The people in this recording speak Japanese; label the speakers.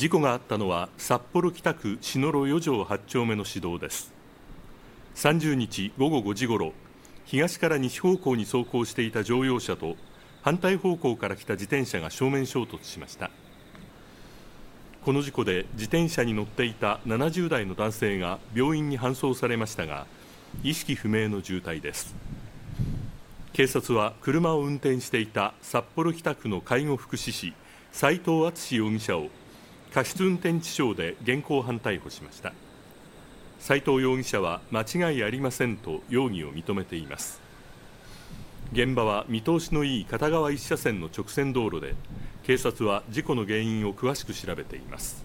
Speaker 1: 事故があったのは札幌北区篠路4条8丁目の市道です。30日午後5時ごろ東から西方向に走行していた乗用車と反対方向から来た自転車が正面衝突しました。この事故で自転車に乗っていた70代の男性が病院に搬送されましたが意識不明の重体です。警察は車を運転していた札幌北区の介護福祉士斉藤敦容疑者を過失運転致傷で現行犯逮捕しました。斉藤容疑者は間違いありませんと容疑を認めています。現場は見通しのいい片側1車線の直線道路で警察は事故の原因を詳しく調べています。